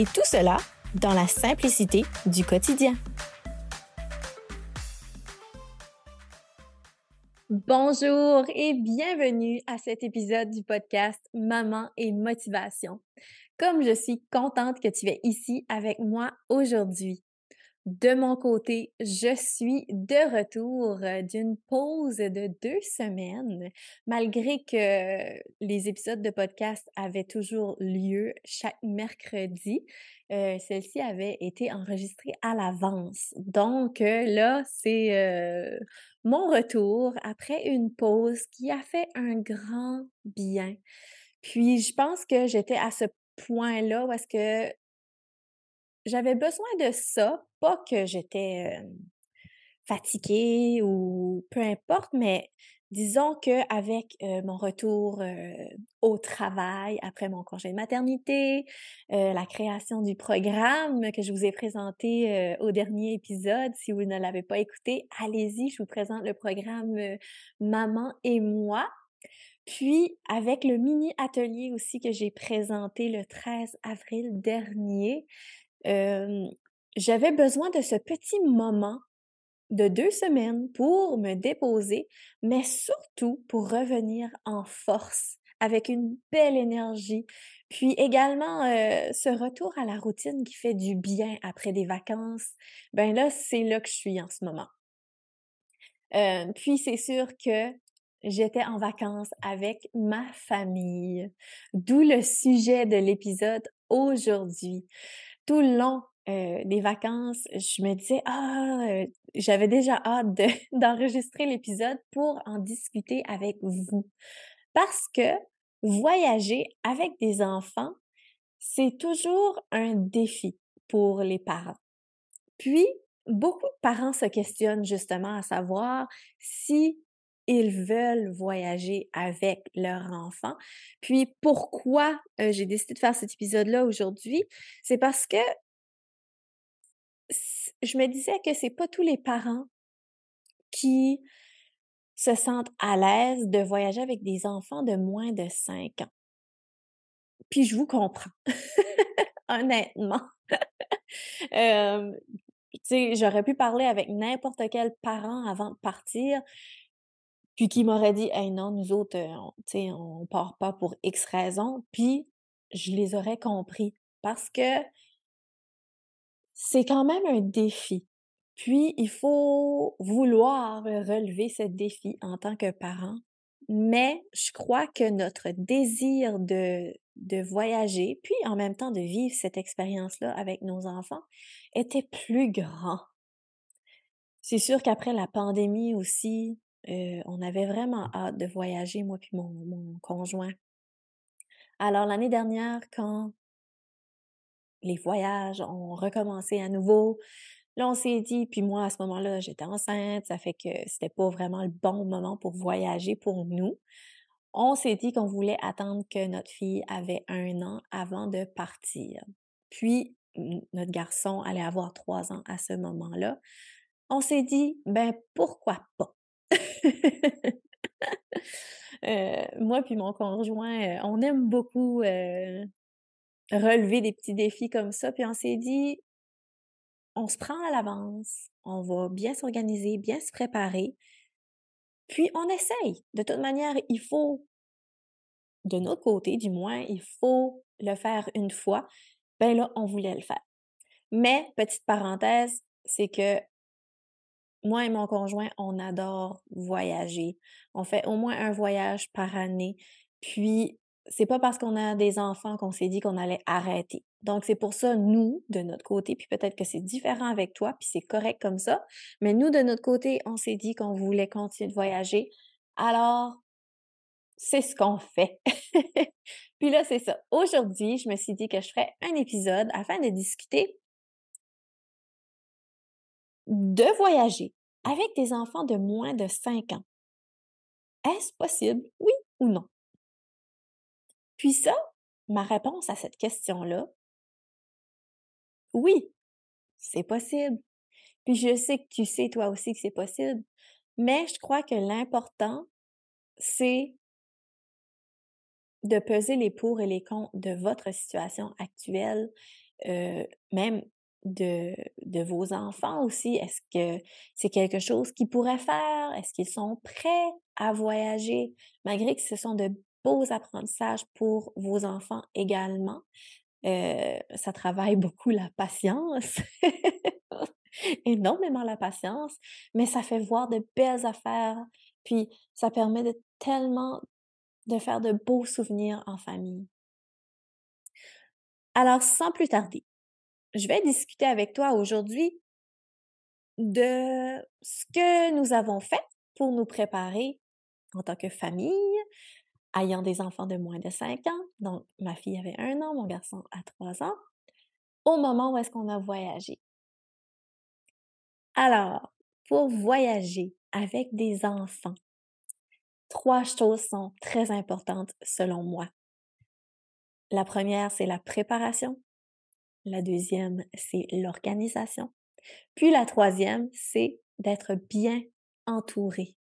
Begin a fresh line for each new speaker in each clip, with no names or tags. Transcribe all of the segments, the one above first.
Et tout cela dans la simplicité du quotidien. Bonjour et bienvenue à cet épisode du podcast Maman et Motivation. Comme je suis contente que tu es ici avec moi aujourd'hui. De mon côté, je suis de retour euh, d'une pause de deux semaines, malgré que les épisodes de podcast avaient toujours lieu chaque mercredi. Euh, Celle-ci avait été enregistrée à l'avance. Donc euh, là, c'est mon retour après une pause qui a fait un grand bien. Puis je pense que j'étais à ce point-là où est-ce que j'avais besoin de ça, pas que j'étais fatiguée ou peu importe, mais disons qu'avec avec mon retour au travail après mon congé de maternité, la création du programme que je vous ai présenté au dernier épisode, si vous ne l'avez pas écouté, allez-y, je vous présente le programme Maman et moi. Puis avec le mini atelier aussi que j'ai présenté le 13 avril dernier, j'avais besoin de ce petit moment de deux semaines pour me déposer, mais surtout pour revenir en force avec une belle énergie. Puis également, ce retour à la routine qui fait du bien après des vacances, ben là, c'est là que je suis en ce moment. puis c'est sûr que j'étais en vacances avec ma famille, d'où le sujet de l'épisode aujourd'hui tout le long des vacances, je me disais, ah, j'avais déjà hâte d'enregistrer l'épisode pour en discuter avec vous. Parce que voyager avec des enfants, c'est toujours un défi pour les parents. Puis, beaucoup de parents se questionnent justement à savoir si ils veulent voyager avec leur enfant. Puis pourquoi j'ai décidé de faire cet épisode-là aujourd'hui, c'est parce que je me disais que c'est pas tous les parents qui se sentent à l'aise de voyager avec des enfants de moins de 5 ans. Puis je vous comprends, honnêtement. euh, j'aurais pu parler avec n'importe quel parent avant de partir, puis qui m'aurait dit Hey non, nous autres, on, on part pas pour X raisons, puis je les aurais compris parce que c'est quand même un défi. Puis il faut vouloir relever ce défi en tant que parent. Mais je crois que notre désir de, de voyager, puis en même temps de vivre cette expérience-là avec nos enfants, était plus grand. C'est sûr qu'après la pandémie aussi, on avait vraiment hâte de voyager, moi puis mon, mon conjoint. Alors l'année dernière, quand les voyages ont recommencé à nouveau, là on s'est dit, puis moi à ce moment-là j'étais enceinte, ça fait que c'était pas vraiment le bon moment pour voyager pour nous. On s'est dit qu'on voulait attendre que notre fille avait un an avant de partir. Puis notre garçon allait avoir trois ans à ce moment-là. On s'est dit, ben pourquoi pas? Euh, moi puis mon conjoint, euh, on aime beaucoup euh, relever des petits défis comme ça. Puis on s'est dit, on se prend à l'avance, on va bien s'organiser, bien se préparer. Puis on essaye. De toute manière, il faut, de notre côté du moins, il faut le faire une fois. Ben là, on voulait le faire. Mais, petite parenthèse, c'est que moi et mon conjoint, on adore voyager. On fait au moins un voyage par année. Puis, c'est pas parce qu'on a des enfants qu'on s'est dit qu'on allait arrêter. Donc, c'est pour ça, nous, de notre côté, puis peut-être que c'est différent avec toi, puis c'est correct comme ça, mais nous, de notre côté, on s'est dit qu'on voulait continuer de voyager. Alors, c'est ce qu'on fait. Puis là, c'est ça. Aujourd'hui, je me suis dit que je ferais un épisode afin de discuter de voyager avec des enfants de moins de 5 ans. Est-ce possible, oui ou non? Puis ça, ma réponse à cette question-là, oui, c'est possible. Puis je sais que tu sais toi aussi que c'est possible, mais je crois que l'important, c'est de peser les pour et les contre de votre situation actuelle, euh, même de, de vos enfants aussi? Est-ce que c'est quelque chose qu'ils pourraient faire? Est-ce qu'ils sont prêts à voyager? Malgré que ce sont de beaux apprentissages pour vos enfants également. Euh, ça travaille beaucoup la patience, énormément la patience, mais ça fait voir de belles affaires, puis ça permet de tellement de faire de beaux souvenirs en famille. Alors, sans plus tarder, je vais discuter avec toi aujourd'hui de ce que nous avons fait pour nous préparer en tant que famille, ayant des enfants de moins de 5 ans, donc ma fille avait un an, mon garçon a 3 ans, au moment où est-ce qu'on a voyagé. Alors, pour voyager avec des enfants, trois choses sont très importantes selon moi. La première, c'est la préparation. La deuxième, c'est l'organisation. Puis la troisième, c'est d'être bien entouré.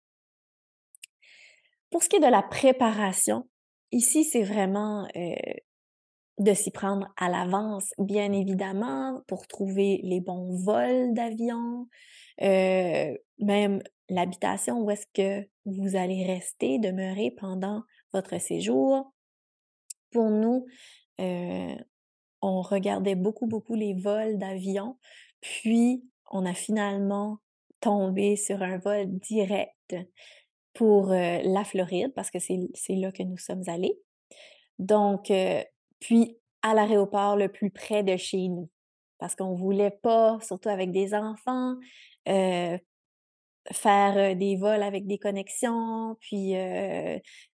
Pour ce qui est de la préparation, ici, c'est vraiment euh, de s'y prendre à l'avance, bien évidemment, pour trouver les bons vols d'avion, euh, même l'habitation où est-ce que vous allez rester, demeurer pendant votre séjour. Pour nous, euh, on regardait beaucoup, beaucoup les vols d'avion, puis on a finalement tombé sur un vol direct pour la Floride parce que c'est là que nous sommes allés. Donc, puis à l'aéroport le plus près de chez nous parce qu'on voulait pas, surtout avec des enfants, faire des vols avec des connexions, puis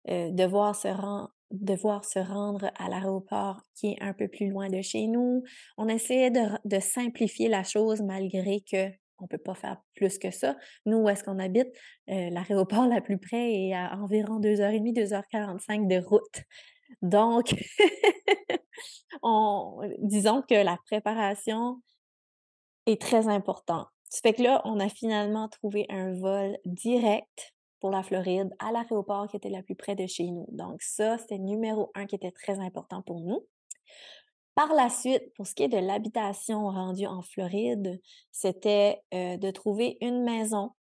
devoir se rendre devoir se rendre à l'aéroport qui est un peu plus loin de chez nous. On essayait de, de simplifier la chose malgré que on peut pas faire plus que ça. Nous, où est-ce qu'on habite, euh, l'aéroport la plus près est à environ 2h30, 2h45 de route. Donc, on, disons que la préparation est très importante. Ça fait que là, on a finalement trouvé un vol direct pour la Floride à l'aéroport qui était la plus près de chez nous. Donc ça, c'était numéro un qui était très important pour nous. Par la suite, pour ce qui est de l'habitation rendue en Floride, c'était euh, de trouver une maison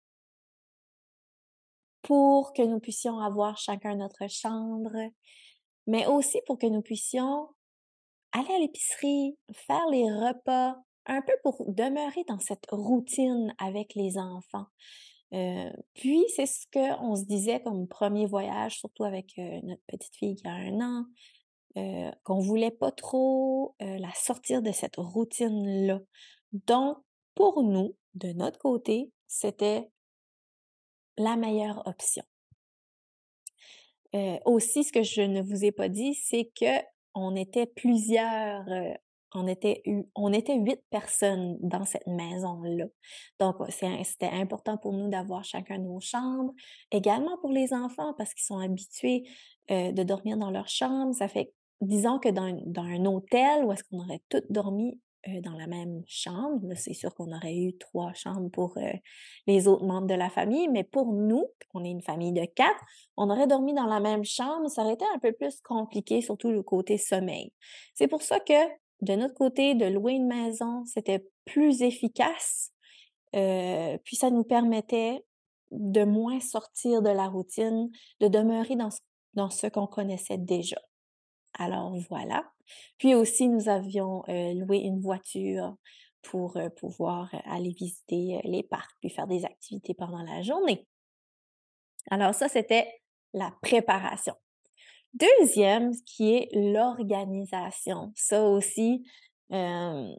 pour que nous puissions avoir chacun notre chambre, mais aussi pour que nous puissions aller à l'épicerie, faire les repas, un peu pour demeurer dans cette routine avec les enfants. Euh, puis, c'est ce qu'on se disait comme premier voyage, surtout avec euh, notre petite fille qui a un an, euh, qu'on voulait pas trop euh, la sortir de cette routine-là. Donc, pour nous, de notre côté, c'était la meilleure option. Aussi, ce que je ne vous ai pas dit, c'est que on était plusieurs, on était huit personnes dans cette maison-là. Donc, c'était important pour nous d'avoir chacun nos chambres. Également pour les enfants, parce qu'ils sont habitués de dormir dans leur chambre. Ça fait disons que dans, dans un hôtel où est-ce qu'on aurait toutes dormi euh, dans la même chambre, c'est sûr qu'on aurait eu trois chambres pour euh, les autres membres de la famille, mais pour nous, on est une famille de quatre, on aurait dormi dans la même chambre, ça aurait été un peu plus compliqué, surtout le côté sommeil. C'est pour ça que de notre côté, de louer une maison, c'était plus efficace, euh, puis ça nous permettait de moins sortir de la routine, de demeurer dans dans ce qu'on connaissait déjà. Alors voilà. Puis aussi, nous avions loué une voiture pour pouvoir aller visiter les parcs puis faire des activités pendant la journée. Alors ça, c'était la préparation. Deuxième, qui est l'organisation. Ça aussi, euh,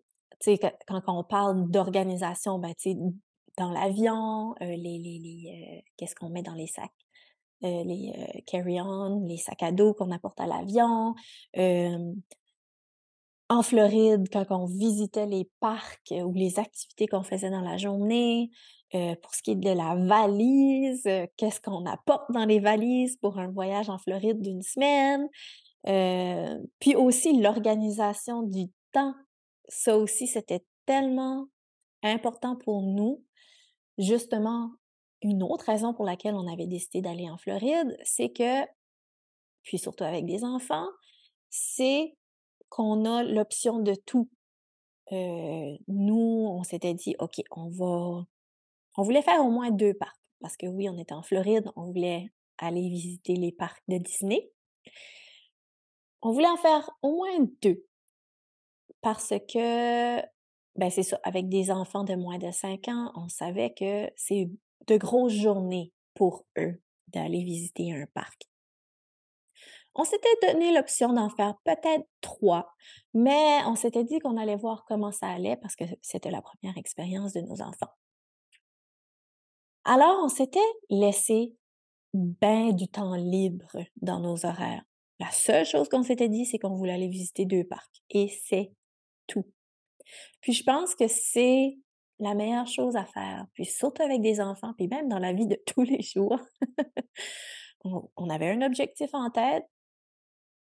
quand, on parle d'organisation, ben, dans l'avion, les, les, les qu'est-ce qu'on met dans les sacs? les carry-on, les sacs à dos qu'on apporte à l'avion. en Floride, quand on visitait les parcs ou les activités qu'on faisait dans la journée, pour ce qui est de la valise, qu'est-ce qu'on apporte dans les valises pour un voyage en Floride d'une semaine. puis aussi l'organisation du temps. Ça aussi, c'était tellement important pour nous. Justement, une autre raison pour laquelle on avait décidé d'aller en Floride, c'est que, puis surtout avec des enfants, c'est qu'on a l'option de tout. nous, on s'était dit, OK, on va on voulait faire au moins deux parcs parce que oui, on était en Floride, on voulait aller visiter les parcs de Disney. On voulait en faire au moins deux parce que, ben c'est ça, avec des enfants de moins de 5 ans, on savait que c'est de grosses journées pour eux d'aller visiter un parc. On s'était donné l'option d'en faire peut-être trois, mais on s'était dit qu'on allait voir comment ça allait parce que c'était la première expérience de nos enfants. Alors, on s'était laissé bien du temps libre dans nos horaires. La seule chose qu'on s'était dit, c'est qu'on voulait aller visiter deux parcs. Et c'est tout. Puis je pense que c'est la meilleure chose à faire. Puis surtout avec des enfants, puis même dans la vie de tous les jours. on, avait un objectif en tête,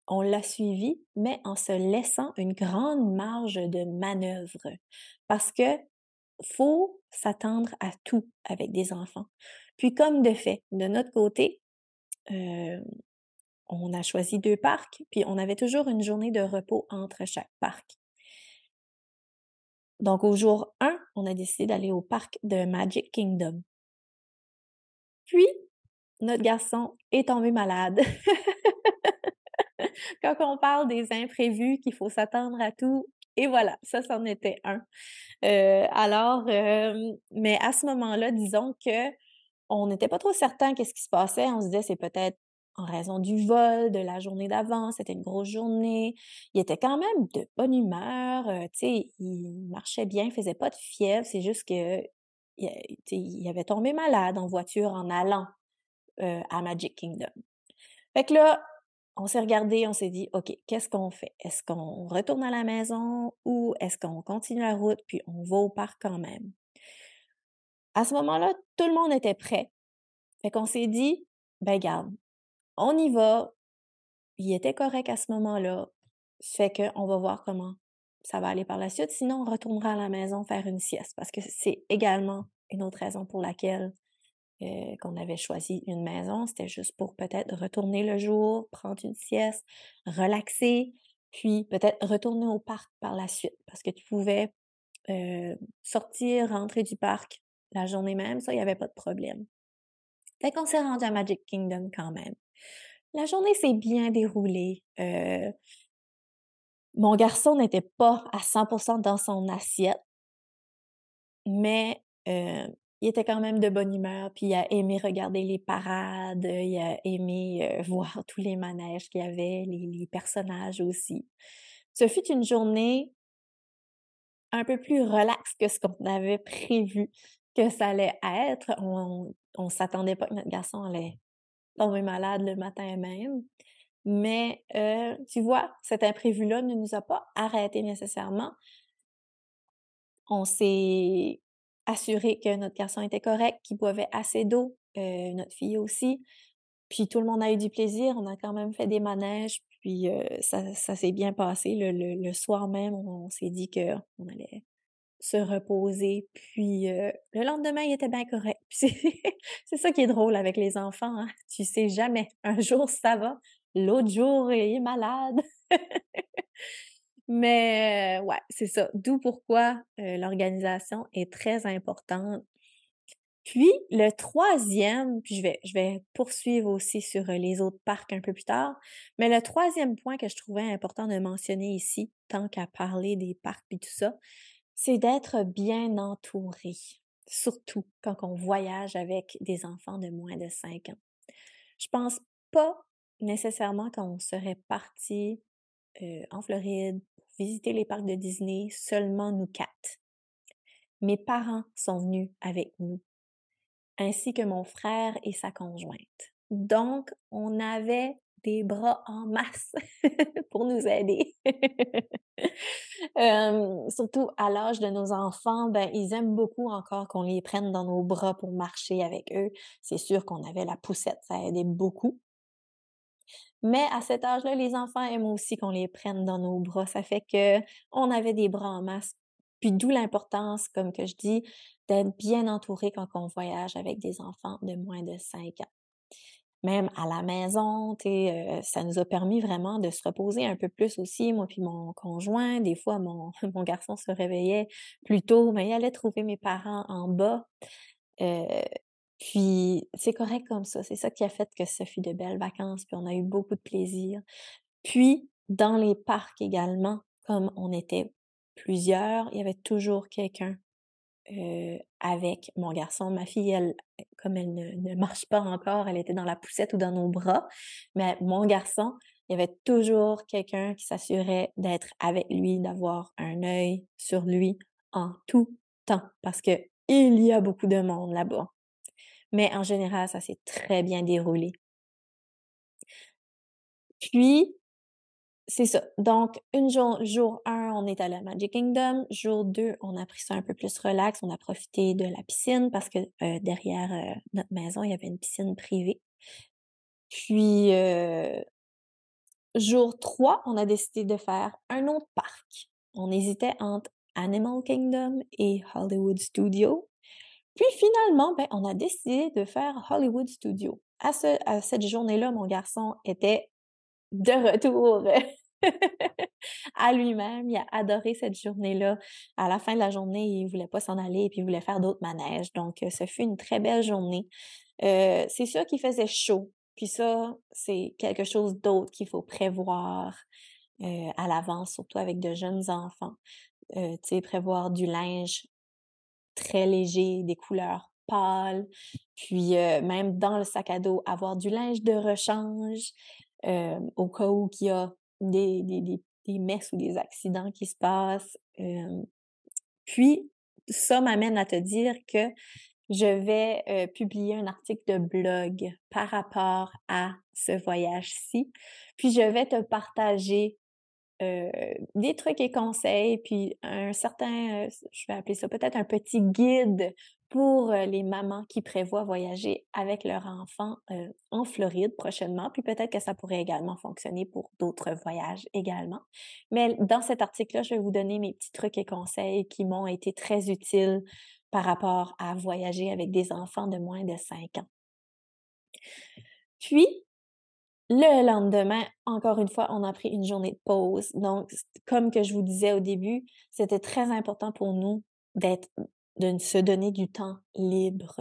on l'a suivi, mais en se laissant une grande marge de manœuvre. Parce que faut s'attendre à tout avec des enfants. Puis comme de fait, de notre côté, on a choisi deux parcs, puis on avait toujours une journée de repos entre chaque parc. Donc au jour 1, on a décidé d'aller au parc de Magic Kingdom. Puis, notre garçon est tombé malade. Quand on parle des imprévus, qu'il faut s'attendre à tout, et voilà, ça, c'en était un. Euh, alors, mais à ce moment-là, disons que on n'était pas trop certain qu'est-ce qui se passait. On se disait, c'est peut-être en raison du vol de la journée d'avant, c'était une grosse journée. Il était quand même de bonne humeur, tu sais, il marchait bien, il faisait pas de fièvre, c'est juste que il avait tombé malade en voiture en allant à Magic Kingdom. Fait que là, on s'est regardé, on s'est dit, OK, qu'est-ce qu'on fait? Est-ce qu'on retourne à la maison ou est-ce qu'on continue la route puis on va au parc quand même? À ce moment-là, tout le monde était prêt. Fait qu'on s'est dit, ben garde, on y va. Il était correct à ce moment-là. Fait qu'on va voir comment ça va aller par la suite. Sinon, on retournera à la maison faire une sieste parce que c'est également une autre raison pour laquelle euh, qu'on avait choisi une maison. C'était juste pour peut-être retourner le jour, prendre une sieste, relaxer, puis peut-être retourner au parc par la suite parce que tu pouvais euh, sortir, rentrer du parc la journée même, ça, il n'y avait pas de problème. Fait qu'on s'est rendu à Magic Kingdom quand même. La journée s'est bien déroulée. Euh, mon garçon n'était pas à 100% dans son assiette, mais il était quand même de bonne humeur, puis il a aimé regarder les parades, il a aimé voir tous les manèges qu'il y avait, les, personnages aussi. Ce fut une journée un peu plus relaxe que ce qu'on avait prévu que ça allait être. On ne s'attendait pas que notre garçon allait tomber malade le matin même. Mais tu vois, cet imprévu-là ne nous a pas arrêté nécessairement. On s'est assurer que notre garçon était correct, qu'il boivait assez d'eau, euh, notre fille aussi. Puis tout le monde a eu du plaisir. On a quand même fait des manèges, puis euh, ça, ça s'est bien passé. Le, soir même, on, s'est dit qu'on allait se reposer. Puis euh, le lendemain, il était bien correct. C'est ça qui est drôle avec les enfants. Hein? Tu sais jamais. Un jour, ça va. L'autre jour, il est malade. Mais ouais, c'est ça. D'où pourquoi l'organisation est très importante. Puis le troisième, puis je vais, je vais poursuivre aussi sur les autres parcs un peu plus tard, mais le troisième point que je trouvais important de mentionner ici, tant qu'à parler des parcs et tout ça, c'est d'être bien entouré, surtout quand on voyage avec des enfants de moins de 5 ans. Je pense pas nécessairement qu'on serait parti en Floride visiter les parcs de Disney, seulement nous quatre. Mes parents sont venus avec nous, ainsi que mon frère et sa conjointe. Donc, on avait des bras en masse pour nous aider. surtout à l'âge de nos enfants, ben, ils aiment beaucoup encore qu'on les prenne dans nos bras pour marcher avec eux. C'est sûr qu'on avait la poussette, ça aidait beaucoup. Mais à cet âge-là, les enfants aiment aussi qu'on les prenne dans nos bras. Ça fait que on avait des bras en masse. Puis d'où l'importance, comme que je dis, d'être bien entouré quand on voyage avec des enfants de moins de 5 ans même à la maison, sais, ça nous a permis vraiment de se reposer un peu plus aussi, moi puis mon conjoint. Des fois, mon, mon garçon se réveillait plus tôt, mais il allait trouver mes parents en bas. Puis c'est correct comme ça. C'est ça qui a fait que ça fut de belles vacances, puis on a eu beaucoup de plaisir. Puis, dans les parcs également, comme on était plusieurs, il y avait toujours quelqu'un avec mon garçon. Ma fille, elle, comme elle ne, marche pas encore, elle était dans la poussette ou dans nos bras. Mais mon garçon, il y avait toujours quelqu'un qui s'assurait d'être avec lui, d'avoir un œil sur lui en tout temps, parce que il y a beaucoup de monde là-bas. Mais en général, ça s'est très bien déroulé. Puis, c'est ça. Donc, une jour, jour 1, on est à Magic Kingdom. Jour 2, on a pris ça un peu plus relax. On a profité de la piscine parce que euh, derrière euh, notre maison, il y avait une piscine privée. Puis, euh, jour 3, on a décidé de faire un autre parc. On hésitait entre Animal Kingdom et Hollywood Studio. Puis finalement, ben, on a décidé de faire Hollywood Studio. À, ce, à cette journée-là, mon garçon était de retour à lui-même. Il a adoré cette journée-là. À la fin de la journée, il voulait pas s'en aller et puis il voulait faire d'autres manèges. Donc, euh, ce fut une très belle journée. Euh, c'est sûr qu'il faisait chaud. Puis ça, c'est quelque chose d'autre qu'il faut prévoir euh, à l'avance, surtout avec de jeunes enfants. tu sais, prévoir du linge très léger, des couleurs pâles, puis même dans le sac à dos, avoir du linge de rechange, au cas où il y a des, des, des, messes ou des accidents qui se passent. puis, ça m'amène à te dire que je vais publier un article de blog par rapport à ce voyage-ci. Puis, je vais te partager des trucs et conseils, puis un certain, je vais appeler ça peut-être un petit guide pour les mamans qui prévoient voyager avec leur enfant en Floride prochainement, puis peut-être que ça pourrait également fonctionner pour d'autres voyages également. Mais dans cet article-là, je vais vous donner mes petits trucs et conseils qui m'ont été très utiles par rapport à voyager avec des enfants de moins de 5 ans. Puis, le lendemain, encore une fois, on a pris une journée de pause. Donc, comme que je vous disais au début, c'était très important pour nous d'être de se donner du temps libre,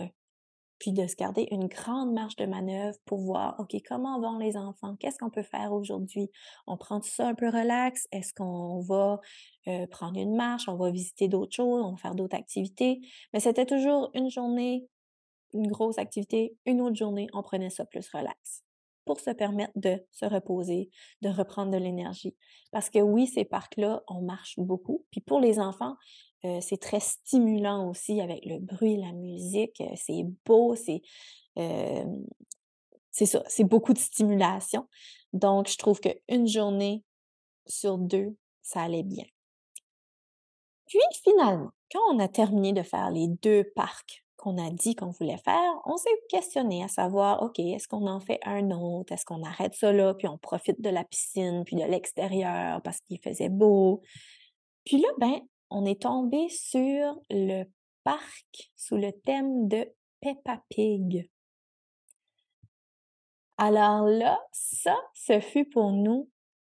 puis de se garder une grande marge de manœuvre pour voir, OK, comment vont les enfants? Qu'est-ce qu'on peut faire aujourd'hui? On prend tout ça un peu relax? Est-ce qu'on va euh, prendre une marche? On va visiter d'autres choses? On va faire d'autres activités? Mais c'était toujours une journée, une grosse activité, une autre journée, on prenait ça plus relax pour se permettre de se reposer, de reprendre de l'énergie. Parce que oui, ces parcs-là, on marche beaucoup. Puis pour les enfants, euh, c'est très stimulant aussi avec le bruit, la musique. Euh, c'est beau, c'est euh, c'est ça, c'est beaucoup de stimulation. Donc, je trouve qu'une journée sur deux, ça allait bien. Puis finalement, quand on a terminé de faire les deux parcs qu'on a dit qu'on voulait faire, on s'est questionné à savoir, OK, est-ce qu'on en fait un autre? Est-ce qu'on arrête ça là, puis on profite de la piscine, puis de l'extérieur parce qu'il faisait beau? Puis là, ben, on est tombé sur le parc sous le thème de Peppa Pig. Alors là, ça, ce fut pour nous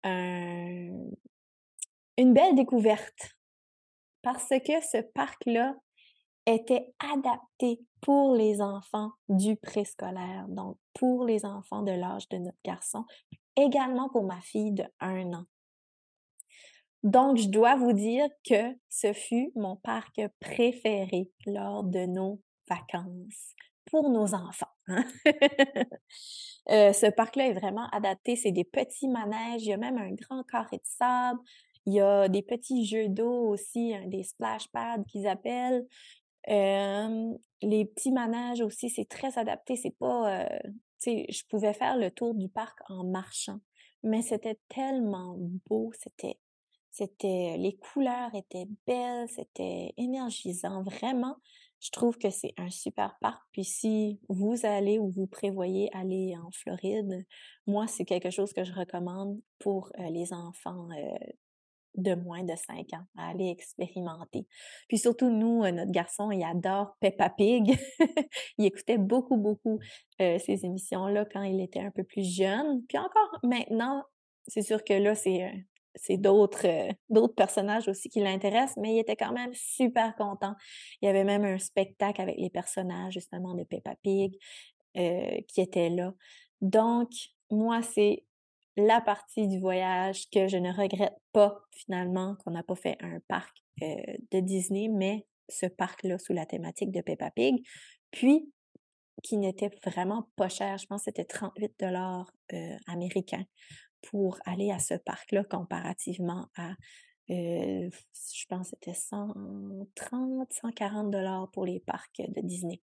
une belle découverte parce que ce parc-là était adapté pour les enfants du préscolaire, donc pour les enfants de l'âge de notre garçon, également pour ma fille de un an. Donc, je dois vous dire que ce fut mon parc préféré lors de nos vacances pour nos enfants. Hein. Euh, ce parc-là est vraiment adapté. C'est des petits manèges. Il y a même un grand carré de sable. Il y a des petits jeux d'eau aussi, des splash pads qu'ils appellent. Les petits manèges aussi, c'est très adapté. C'est pas, tu je pouvais faire le tour du parc en marchant, mais c'était tellement beau, c'était c'était les couleurs étaient belles, c'était énergisant, vraiment. Je trouve que c'est un super parc. Puis si vous allez ou vous prévoyez aller en Floride, moi, c'est quelque chose que je recommande pour les enfants de moins de 5 ans à aller expérimenter. Puis surtout, nous, euh, notre garçon, il adore Peppa Pig. il écoutait beaucoup, beaucoup euh, ces émissions-là quand il était un peu plus jeune. Puis encore maintenant, c'est sûr que là, c'est euh, c'est d'autres d'autres personnages aussi qui l'intéressent, mais il était quand même super content. Il y avait même un spectacle avec les personnages justement de Peppa Pig qui était là. Donc, moi, c'est la partie du voyage que je ne regrette pas finalement qu'on n'a pas fait un parc euh, de Disney, mais ce parc-là sous la thématique de Peppa Pig, puis qui n'était vraiment pas cher. Je pense que c'était 38 dollars euh, américains pour aller à ce parc-là comparativement à, euh, je pense que c'était 130, 140 dollars pour les parcs de Disney.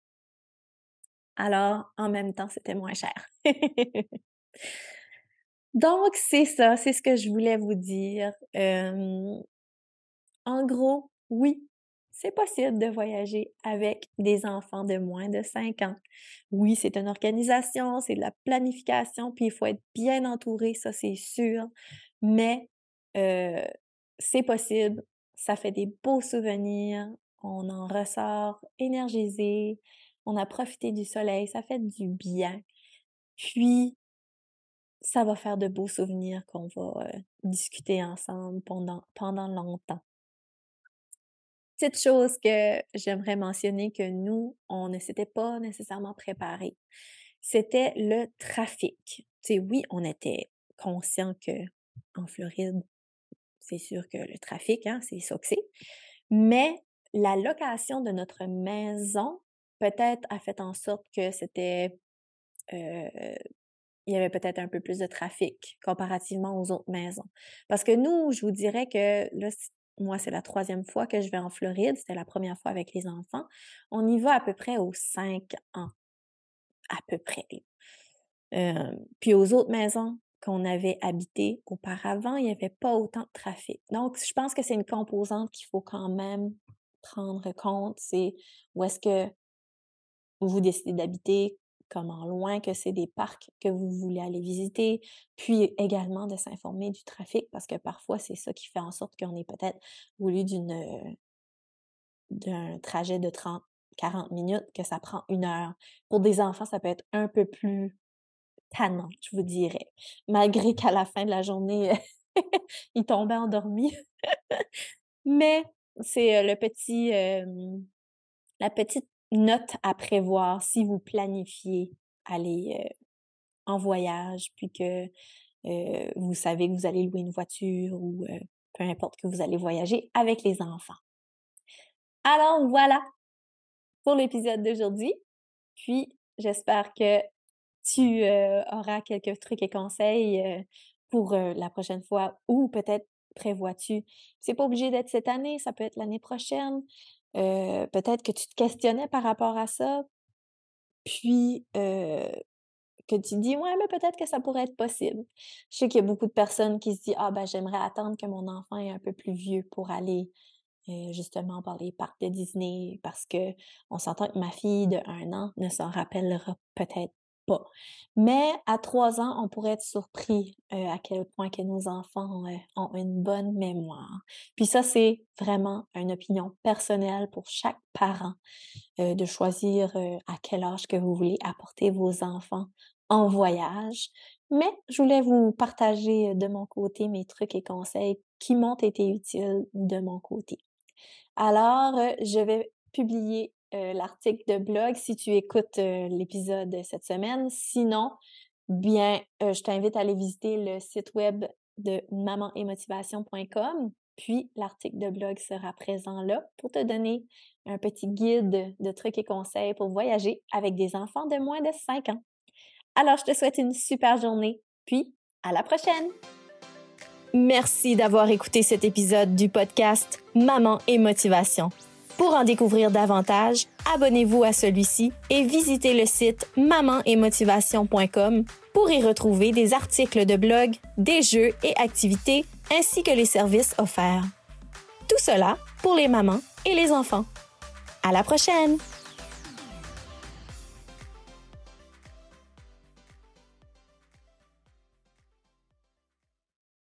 Alors, en même temps, c'était moins cher. Donc, c'est ça, c'est ce que je voulais vous dire. en gros, oui, c'est possible de voyager avec des enfants de moins de 5 ans. Oui, c'est une organisation, c'est de la planification, puis il faut être bien entouré, ça c'est sûr, mais c'est possible, ça fait des beaux souvenirs, on en ressort énergisé, on a profité du soleil, ça fait du bien. Puis, ça va faire de beaux souvenirs qu'on va discuter ensemble pendant, pendant longtemps. Petite chose que j'aimerais mentionner que nous, on ne s'était pas nécessairement préparé, c'était le trafic. Tu sais, oui, on était conscient que en Floride, c'est sûr que le trafic, hein, c'est ça que c'est. Mais la location de notre maison, peut-être, a fait en sorte que c'était il y avait peut-être un peu plus de trafic comparativement aux autres maisons. Parce que nous, je vous dirais que là, moi, c'est la troisième fois que je vais en Floride. C'était la première fois avec les enfants. On y va à peu près aux cinq ans. À peu près. puis aux autres maisons qu'on avait habitées auparavant, il n'y avait pas autant de trafic. Donc, je pense que c'est une composante qu'il faut quand même prendre compte. C'est où est-ce que vous décidez d'habiter, comment loin que c'est des parcs que vous voulez aller visiter, puis également de s'informer du trafic parce que parfois c'est ça qui fait en sorte qu'on est peut-être au lieu d'une euh, d'un trajet de 30 40 minutes que ça prend une heure. Pour des enfants, ça peut être un peu plus tannant, je vous dirais. Malgré qu'à la fin de la journée, ils tombaient endormis. Mais c'est euh, le petit la petite note à prévoir si vous planifiez aller en voyage, puis que vous savez que vous allez louer une voiture ou peu importe que vous allez voyager avec les enfants. Alors voilà pour l'épisode d'aujourd'hui. Puis j'espère que tu auras quelques trucs et conseils pour la prochaine fois ou peut-être prévois-tu. C'est pas obligé d'être cette année, ça peut être l'année prochaine peut-être que tu te questionnais par rapport à ça, puis que tu dis ouais mais peut-être que ça pourrait être possible. Je sais qu'il y a beaucoup de personnes qui se disent ah ben j'aimerais attendre que mon enfant est un peu plus vieux pour aller justement par les parcs de Disney parce que on s'entend que ma fille de un an ne s'en rappellera peut-être mais à trois ans, on pourrait être surpris euh, à quel point que nos enfants euh, ont une bonne mémoire. Puis ça, c'est vraiment une opinion personnelle pour chaque parent euh, de choisir à quel âge que vous voulez apporter vos enfants en voyage. Mais je voulais vous partager de mon côté mes trucs et conseils qui m'ont été utiles de mon côté. Alors, je vais publier euh, l'article de blog si tu écoutes euh, l'épisode cette semaine. Sinon, bien, euh, je t'invite à aller visiter le site web de mamanetmotivation.com. Puis, l'article de blog sera présent là pour te donner un petit guide de trucs et conseils pour voyager avec des enfants de moins de 5 ans. Alors, je te souhaite une super journée, puis à la prochaine! Merci d'avoir écouté cet épisode du podcast Maman et Motivation. Pour en découvrir davantage, abonnez-vous à celui-ci et visitez le site mamanetmotivation.com pour y retrouver des articles de blog, des jeux et activités ainsi que les services offerts. Tout cela pour les mamans et les enfants. À la prochaine!